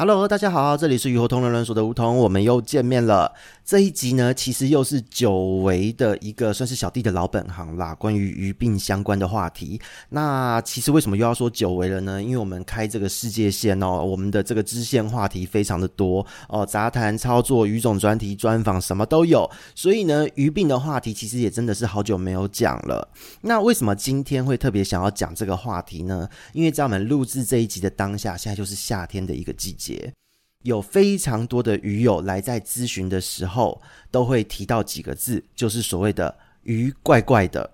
Hello，大家好，这里是鱼活通人论说的梧桐，我们又见面了。这一集呢，其实又是久违的一个算是小弟的老本行啦，关于鱼病相关的话题。那其实为什么又要说久违了呢？因为我们开这个世界线哦，我们的这个支线话题非常的多哦，杂谈、操作、鱼种专题、专访什么都有。所以呢，鱼病的话题其实也真的是好久没有讲了。那为什么今天会特别想要讲这个话题呢？因为在我们录制这一集的当下，现在就是夏天的一个季节。有非常多的鱼友来在咨询的时候，都会提到几个字，就是所谓的鱼怪怪的。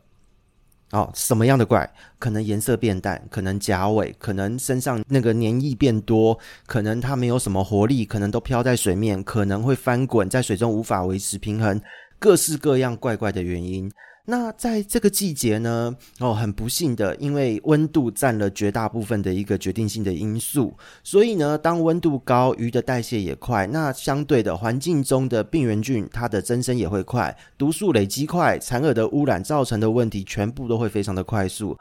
哦，什么样的怪？可能颜色变淡，可能甲尾，可能身上那个粘液变多，可能它没有什么活力，可能都飘在水面，可能会翻滚在水中无法维持平衡，各式各样怪怪的原因。那在这个季节呢，哦，很不幸的，因为温度占了绝大部分的一个决定性的因素，所以呢，当温度高，鱼的代谢也快，那相对的环境中的病原菌它的增生也会快，毒素累积快，残饵的污染造成的问题全部都会非常的快速，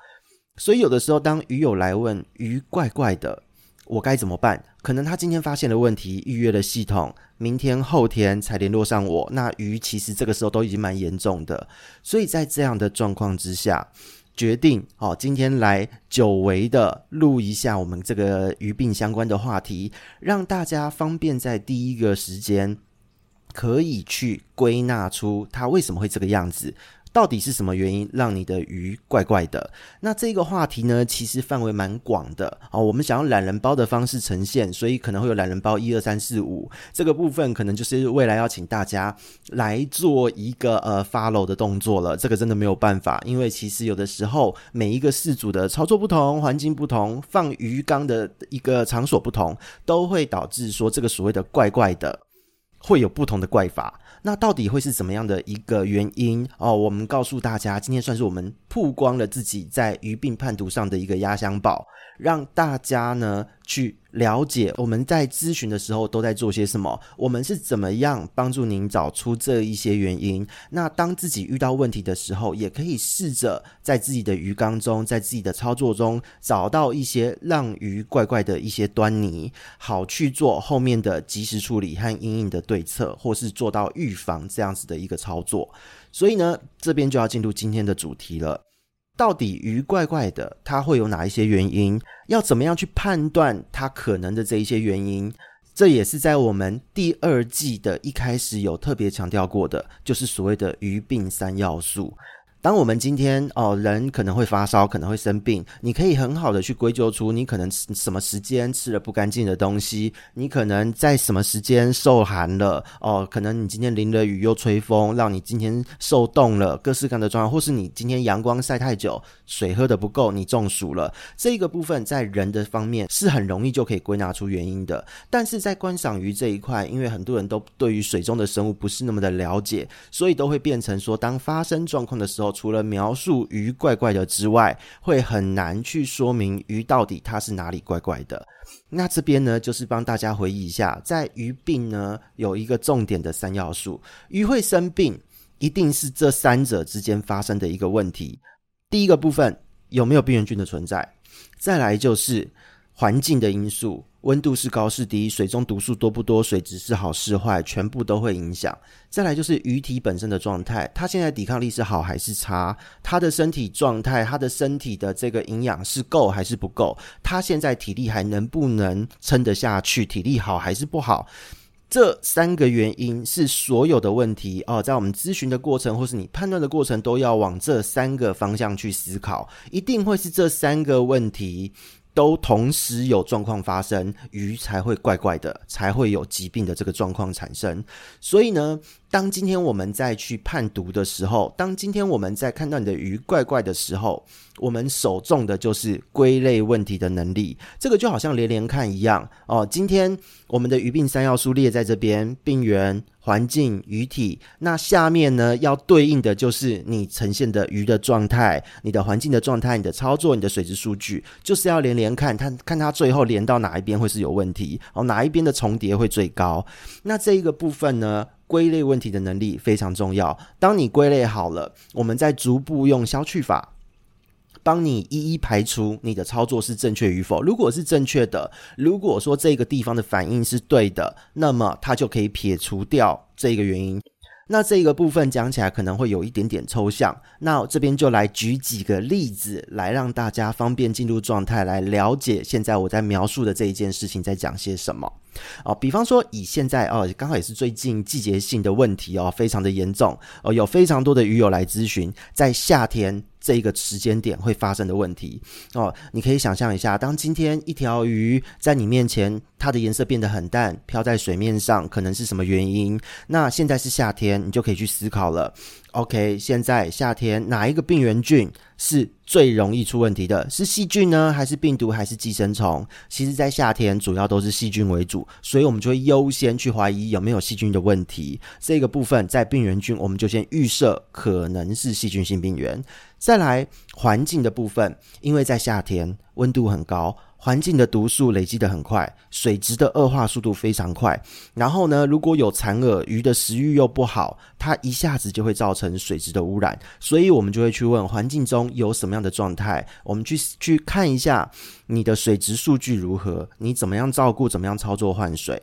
所以有的时候当鱼友来问鱼怪怪的，我该怎么办？可能他今天发现了问题，预约了系统，明天后天才联络上我。那鱼其实这个时候都已经蛮严重的，所以在这样的状况之下，决定哦，今天来久违的录一下我们这个鱼病相关的话题，让大家方便在第一个时间可以去归纳出它为什么会这个样子。到底是什么原因让你的鱼怪怪的？那这个话题呢，其实范围蛮广的哦。我们想要懒人包的方式呈现，所以可能会有懒人包一二三四五这个部分，可能就是未来要请大家来做一个呃 follow 的动作了。这个真的没有办法，因为其实有的时候每一个饲主的操作不同，环境不同，放鱼缸的一个场所不同，都会导致说这个所谓的怪怪的会有不同的怪法。那到底会是怎么样的一个原因哦？我们告诉大家，今天算是我们曝光了自己在鱼病判读上的一个压箱宝，让大家呢去了解我们在咨询的时候都在做些什么，我们是怎么样帮助您找出这一些原因。那当自己遇到问题的时候，也可以试着在自己的鱼缸中，在自己的操作中找到一些让鱼怪怪的一些端倪，好去做后面的及时处理和因应的对策，或是做到预防这样子的一个操作。所以呢，这边就要进入今天的主题了。到底鱼怪怪的，它会有哪一些原因？要怎么样去判断它可能的这一些原因？这也是在我们第二季的一开始有特别强调过的，就是所谓的鱼病三要素。当我们今天哦，人可能会发烧，可能会生病，你可以很好的去归咎出你可能什么时间吃了不干净的东西，你可能在什么时间受寒了哦，可能你今天淋了雨又吹风，让你今天受冻了，各式各样的状况，或是你今天阳光晒太久，水喝的不够，你中暑了。这个部分在人的方面是很容易就可以归纳出原因的，但是在观赏鱼这一块，因为很多人都对于水中的生物不是那么的了解，所以都会变成说，当发生状况的时候。除了描述鱼怪怪的之外，会很难去说明鱼到底它是哪里怪怪的。那这边呢，就是帮大家回忆一下，在鱼病呢有一个重点的三要素，鱼会生病，一定是这三者之间发生的一个问题。第一个部分有没有病原菌的存在？再来就是环境的因素。温度是高是低，水中毒素多不多，水质是好是坏，全部都会影响。再来就是鱼体本身的状态，它现在抵抗力是好还是差？它的身体状态，它的身体的这个营养是够还是不够？它现在体力还能不能撑得下去？体力好还是不好？这三个原因是所有的问题哦，在我们咨询的过程或是你判断的过程，都要往这三个方向去思考，一定会是这三个问题。都同时有状况发生，鱼才会怪怪的，才会有疾病的这个状况产生。所以呢，当今天我们在去判读的时候，当今天我们在看到你的鱼怪怪的时候，我们首重的就是归类问题的能力。这个就好像连连看一样哦。今天我们的鱼病三要素列在这边：病原、环境、鱼体。那下面呢，要对应的就是你呈现的鱼的状态、你的环境的状态、你的操作、你的水质数据，就是要连连看，看看它最后连到哪一边会是有问题哦，哪一边的重叠会最高。那这一个部分呢，归类问题的能力非常重要。当你归类好了，我们再逐步用消去法。帮你一一排除你的操作是正确与否。如果是正确的，如果说这个地方的反应是对的，那么它就可以撇除掉这个原因。那这个部分讲起来可能会有一点点抽象。那这边就来举几个例子，来让大家方便进入状态，来了解现在我在描述的这一件事情在讲些什么。哦，比方说以现在哦，刚好也是最近季节性的问题哦，非常的严重哦，有非常多的鱼友来咨询，在夏天。这一个时间点会发生的问题哦，你可以想象一下，当今天一条鱼在你面前，它的颜色变得很淡，飘在水面上，可能是什么原因？那现在是夏天，你就可以去思考了。OK，现在夏天哪一个病原菌是最容易出问题的？是细菌呢，还是病毒，还是寄生虫？其实，在夏天主要都是细菌为主，所以我们就会优先去怀疑有没有细菌的问题。这个部分在病原菌，我们就先预设可能是细菌性病原。再来环境的部分，因为在夏天温度很高。环境的毒素累积得很快，水质的恶化速度非常快。然后呢，如果有残饵，鱼的食欲又不好，它一下子就会造成水质的污染。所以我们就会去问环境中有什么样的状态，我们去去看一下你的水质数据如何，你怎么样照顾，怎么样操作换水。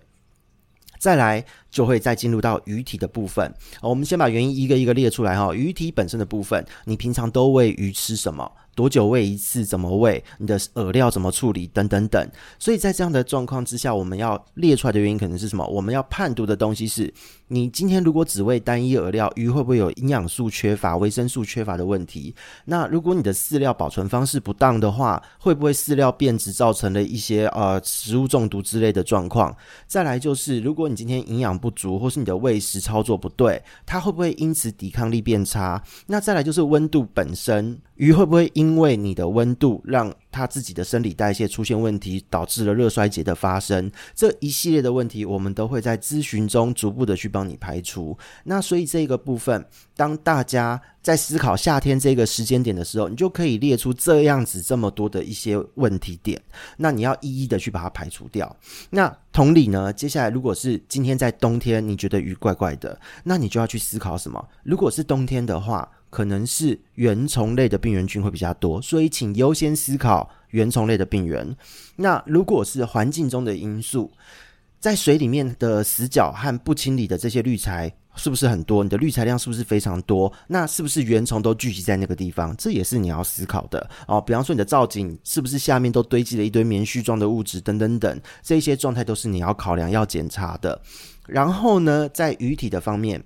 再来就会再进入到鱼体的部分。我们先把原因一个一个列出来哈。鱼体本身的部分，你平常都喂鱼吃什么？多久喂一次？怎么喂？你的饵料怎么处理？等等等。所以在这样的状况之下，我们要列出来的原因可能是什么？我们要判读的东西是：你今天如果只喂单一饵料，鱼会不会有营养素缺乏、维生素缺乏的问题？那如果你的饲料保存方式不当的话，会不会饲料变质造成了一些呃食物中毒之类的状况？再来就是，如果你今天营养不足，或是你的喂食操作不对，它会不会因此抵抗力变差？那再来就是温度本身。鱼会不会因因为你的温度让他自己的生理代谢出现问题，导致了热衰竭的发生？这一系列的问题，我们都会在咨询中逐步的去帮你排除。那所以这个部分，当大家在思考夏天这个时间点的时候，你就可以列出这样子这么多的一些问题点。那你要一一的去把它排除掉。那同理呢，接下来如果是今天在冬天，你觉得鱼怪怪的，那你就要去思考什么？如果是冬天的话。可能是原虫类的病原菌会比较多，所以请优先思考原虫类的病原。那如果是环境中的因素，在水里面的死角和不清理的这些滤材是不是很多？你的滤材量是不是非常多？那是不是原虫都聚集在那个地方？这也是你要思考的哦。比方说你的造景是不是下面都堆积了一堆棉絮状的物质等等等，这些状态都是你要考量要检查的。然后呢，在鱼体的方面。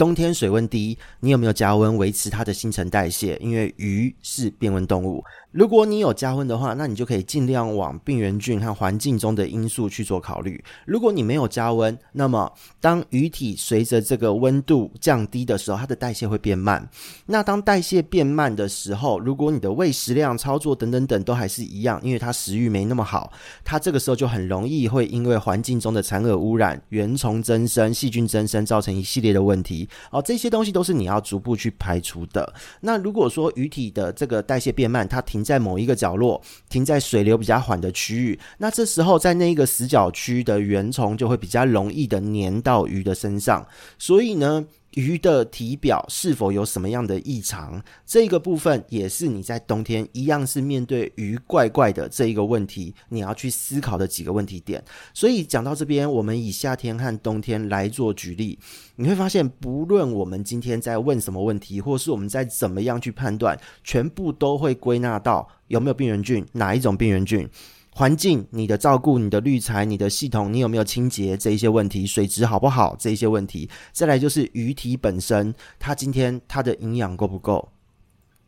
冬天水温低，你有没有加温维持它的新陈代谢？因为鱼是变温动物。如果你有加温的话，那你就可以尽量往病原菌和环境中的因素去做考虑。如果你没有加温，那么当鱼体随着这个温度降低的时候，它的代谢会变慢。那当代谢变慢的时候，如果你的喂食量、操作等等等都还是一样，因为它食欲没那么好，它这个时候就很容易会因为环境中的残饵污染、原虫增生、细菌增生，造成一系列的问题。哦，这些东西都是你要逐步去排除的。那如果说鱼体的这个代谢变慢，它停。在某一个角落，停在水流比较缓的区域，那这时候在那一个死角区的原虫就会比较容易的粘到鱼的身上，所以呢。鱼的体表是否有什么样的异常？这个部分也是你在冬天一样是面对鱼怪怪的这一个问题，你要去思考的几个问题点。所以讲到这边，我们以夏天和冬天来做举例，你会发现，不论我们今天在问什么问题，或是我们在怎么样去判断，全部都会归纳到有没有病原菌，哪一种病原菌。环境、你的照顾、你的滤材、你的系统，你有没有清洁这一些问题？水质好不好？这一些问题。再来就是鱼体本身，它今天它的营养够不够？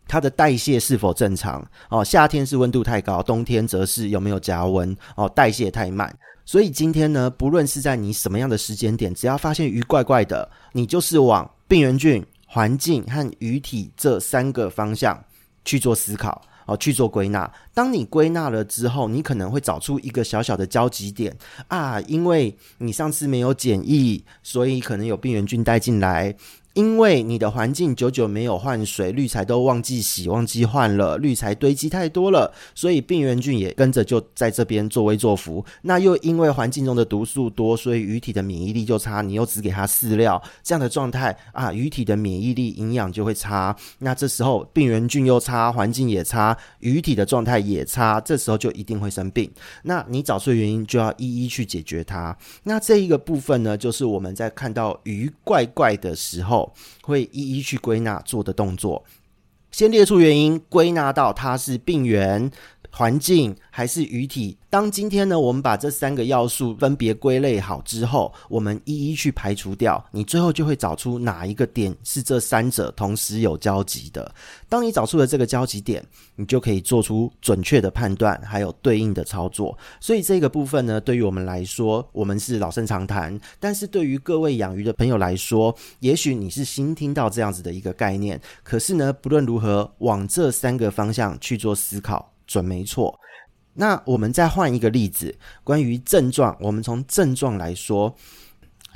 它的代谢是否正常？哦，夏天是温度太高，冬天则是有没有加温？哦，代谢太慢。所以今天呢，不论是在你什么样的时间点，只要发现鱼怪怪的，你就是往病原菌、环境和鱼体这三个方向去做思考。哦去做归纳。当你归纳了之后，你可能会找出一个小小的交集点啊，因为你上次没有检疫，所以可能有病原菌带进来。因为你的环境久久没有换水，滤材都忘记洗、忘记换了，滤材堆积太多了，所以病原菌也跟着就在这边作威作福。那又因为环境中的毒素多，所以鱼体的免疫力就差。你又只给它饲料，这样的状态啊，鱼体的免疫力、营养就会差。那这时候病原菌又差，环境也差，鱼体的状态也差，这时候就一定会生病。那你找出原因，就要一一去解决它。那这一个部分呢，就是我们在看到鱼怪怪的时候。会一一去归纳做的动作，先列出原因，归纳到它是病源、环境还是鱼体。当今天呢，我们把这三个要素分别归类好之后，我们一一去排除掉，你最后就会找出哪一个点是这三者同时有交集的。当你找出了这个交集点，你就可以做出准确的判断，还有对应的操作。所以这个部分呢，对于我们来说，我们是老生常谈；但是对于各位养鱼的朋友来说，也许你是新听到这样子的一个概念。可是呢，不论如何，往这三个方向去做思考，准没错。那我们再换一个例子，关于症状，我们从症状来说，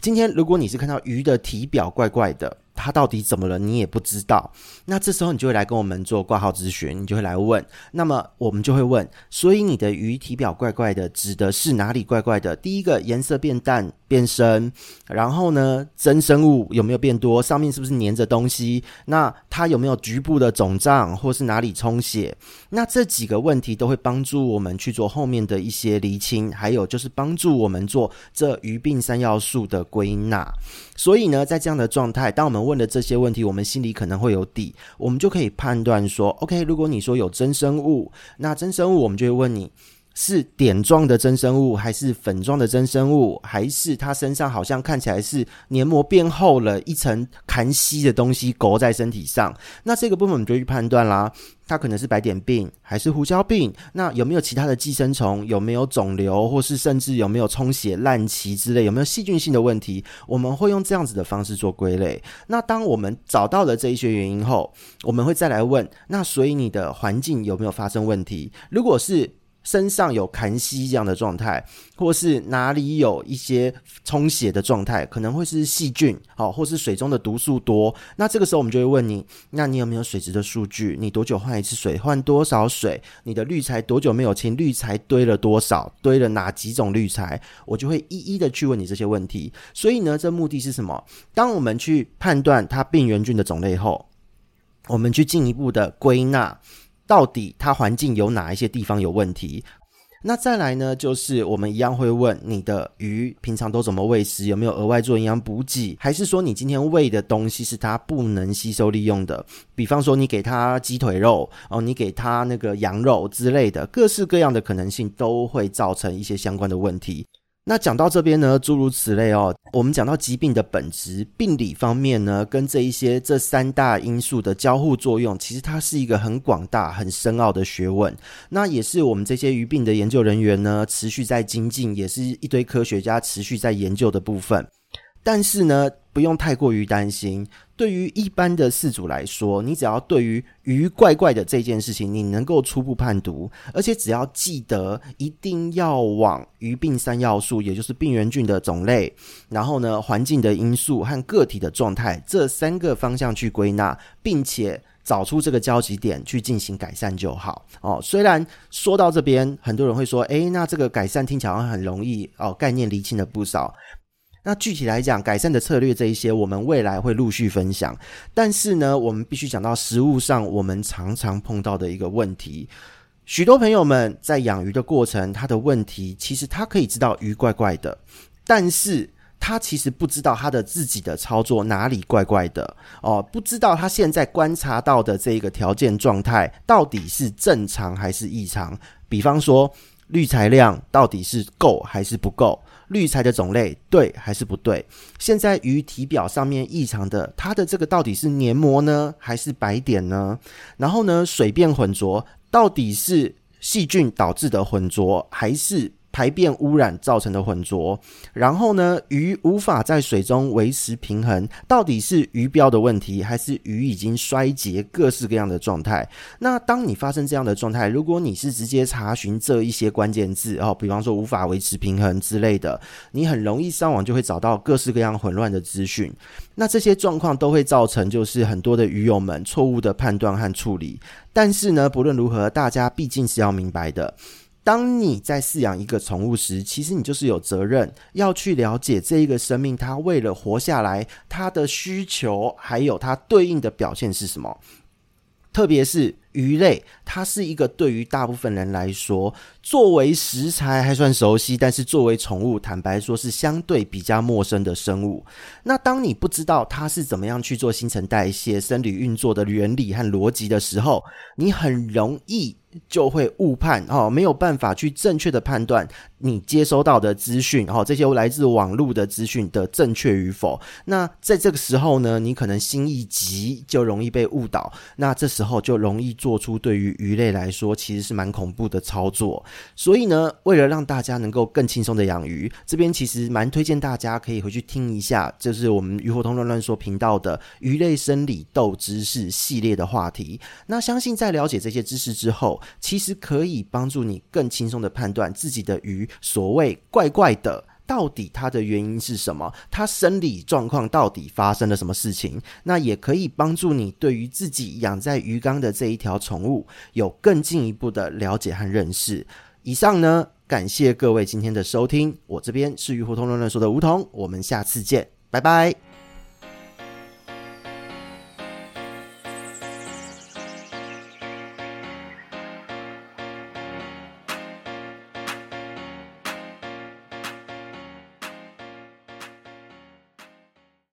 今天如果你是看到鱼的体表怪怪的。他到底怎么了？你也不知道。那这时候你就会来跟我们做挂号咨询，你就会来问。那么我们就会问：所以你的鱼体表怪怪的，指的是哪里怪怪的？第一个颜色变淡变深，然后呢，增生物有没有变多？上面是不是粘着东西？那它有没有局部的肿胀，或是哪里充血？那这几个问题都会帮助我们去做后面的一些厘清，还有就是帮助我们做这鱼病三要素的归纳。所以呢，在这样的状态，当我们问的这些问题，我们心里可能会有底，我们就可以判断说，OK，如果你说有真生物，那真生物我们就会问你。是点状的增生物，还是粉状的增生物，还是它身上好像看起来是黏膜变厚了，一层痰稀的东西勾在身体上？那这个部分我们就去判断啦，它可能是白点病，还是胡椒病？那有没有其他的寄生虫？有没有肿瘤，或是甚至有没有充血、烂鳍之类？有没有细菌性的问题？我们会用这样子的方式做归类。那当我们找到了这一些原因后，我们会再来问：那所以你的环境有没有发生问题？如果是身上有痰稀这样的状态，或是哪里有一些充血的状态，可能会是细菌，好，或是水中的毒素多。那这个时候我们就会问你，那你有没有水质的数据？你多久换一次水？换多少水？你的滤材多久没有清？滤材堆了多少？堆了哪几种滤材？我就会一一的去问你这些问题。所以呢，这目的是什么？当我们去判断它病原菌的种类后，我们去进一步的归纳。到底它环境有哪一些地方有问题？那再来呢，就是我们一样会问你的鱼平常都怎么喂食，有没有额外做营养补给，还是说你今天喂的东西是它不能吸收利用的？比方说你给它鸡腿肉哦，你给它那个羊肉之类的，各式各样的可能性都会造成一些相关的问题。那讲到这边呢，诸如此类哦。我们讲到疾病的本质，病理方面呢，跟这一些这三大因素的交互作用，其实它是一个很广大、很深奥的学问。那也是我们这些鱼病的研究人员呢，持续在精进，也是一堆科学家持续在研究的部分。但是呢，不用太过于担心。对于一般的饲主来说，你只要对于鱼怪怪的这件事情，你能够初步判读，而且只要记得一定要往鱼病三要素，也就是病原菌的种类，然后呢，环境的因素和个体的状态这三个方向去归纳，并且找出这个交集点去进行改善就好。哦，虽然说到这边，很多人会说，诶，那这个改善听起来好像很容易哦，概念厘清了不少。那具体来讲，改善的策略这一些，我们未来会陆续分享。但是呢，我们必须讲到实务上，我们常常碰到的一个问题。许多朋友们在养鱼的过程，他的问题其实他可以知道鱼怪怪的，但是他其实不知道他的自己的操作哪里怪怪的哦，不知道他现在观察到的这个条件状态到底是正常还是异常。比方说，滤材量到底是够还是不够？滤材的种类对还是不对？现在鱼体表上面异常的，它的这个到底是黏膜呢，还是白点呢？然后呢，水变浑浊，到底是细菌导致的浑浊，还是排便污染造成的浑浊。然后呢，鱼无法在水中维持平衡，到底是鱼标的问题，还是鱼已经衰竭，各式各样的状态？那当你发生这样的状态，如果你是直接查询这一些关键字哦，比方说无法维持平衡之类的，你很容易上网就会找到各式各样混乱的资讯。那这些状况都会造成就是很多的鱼友们错误的判断和处理。但是呢，不论如何，大家毕竟是要明白的。当你在饲养一个宠物时，其实你就是有责任要去了解这一个生命，它为了活下来，它的需求还有它对应的表现是什么。特别是鱼类，它是一个对于大部分人来说，作为食材还算熟悉，但是作为宠物，坦白说是相对比较陌生的生物。那当你不知道它是怎么样去做新陈代谢、生理运作的原理和逻辑的时候，你很容易。就会误判哦，没有办法去正确的判断你接收到的资讯哦，这些来自网络的资讯的正确与否。那在这个时候呢，你可能心一急就容易被误导，那这时候就容易做出对于鱼类来说其实是蛮恐怖的操作。所以呢，为了让大家能够更轻松的养鱼，这边其实蛮推荐大家可以回去听一下，就是我们鱼活通乱乱说频道的鱼类生理斗知识系列的话题。那相信在了解这些知识之后，其实可以帮助你更轻松的判断自己的鱼所谓怪怪的，到底它的原因是什么？它生理状况到底发生了什么事情？那也可以帮助你对于自己养在鱼缸的这一条宠物有更进一步的了解和认识。以上呢，感谢各位今天的收听，我这边是鱼胡同乱乱说的梧桐，我们下次见，拜拜。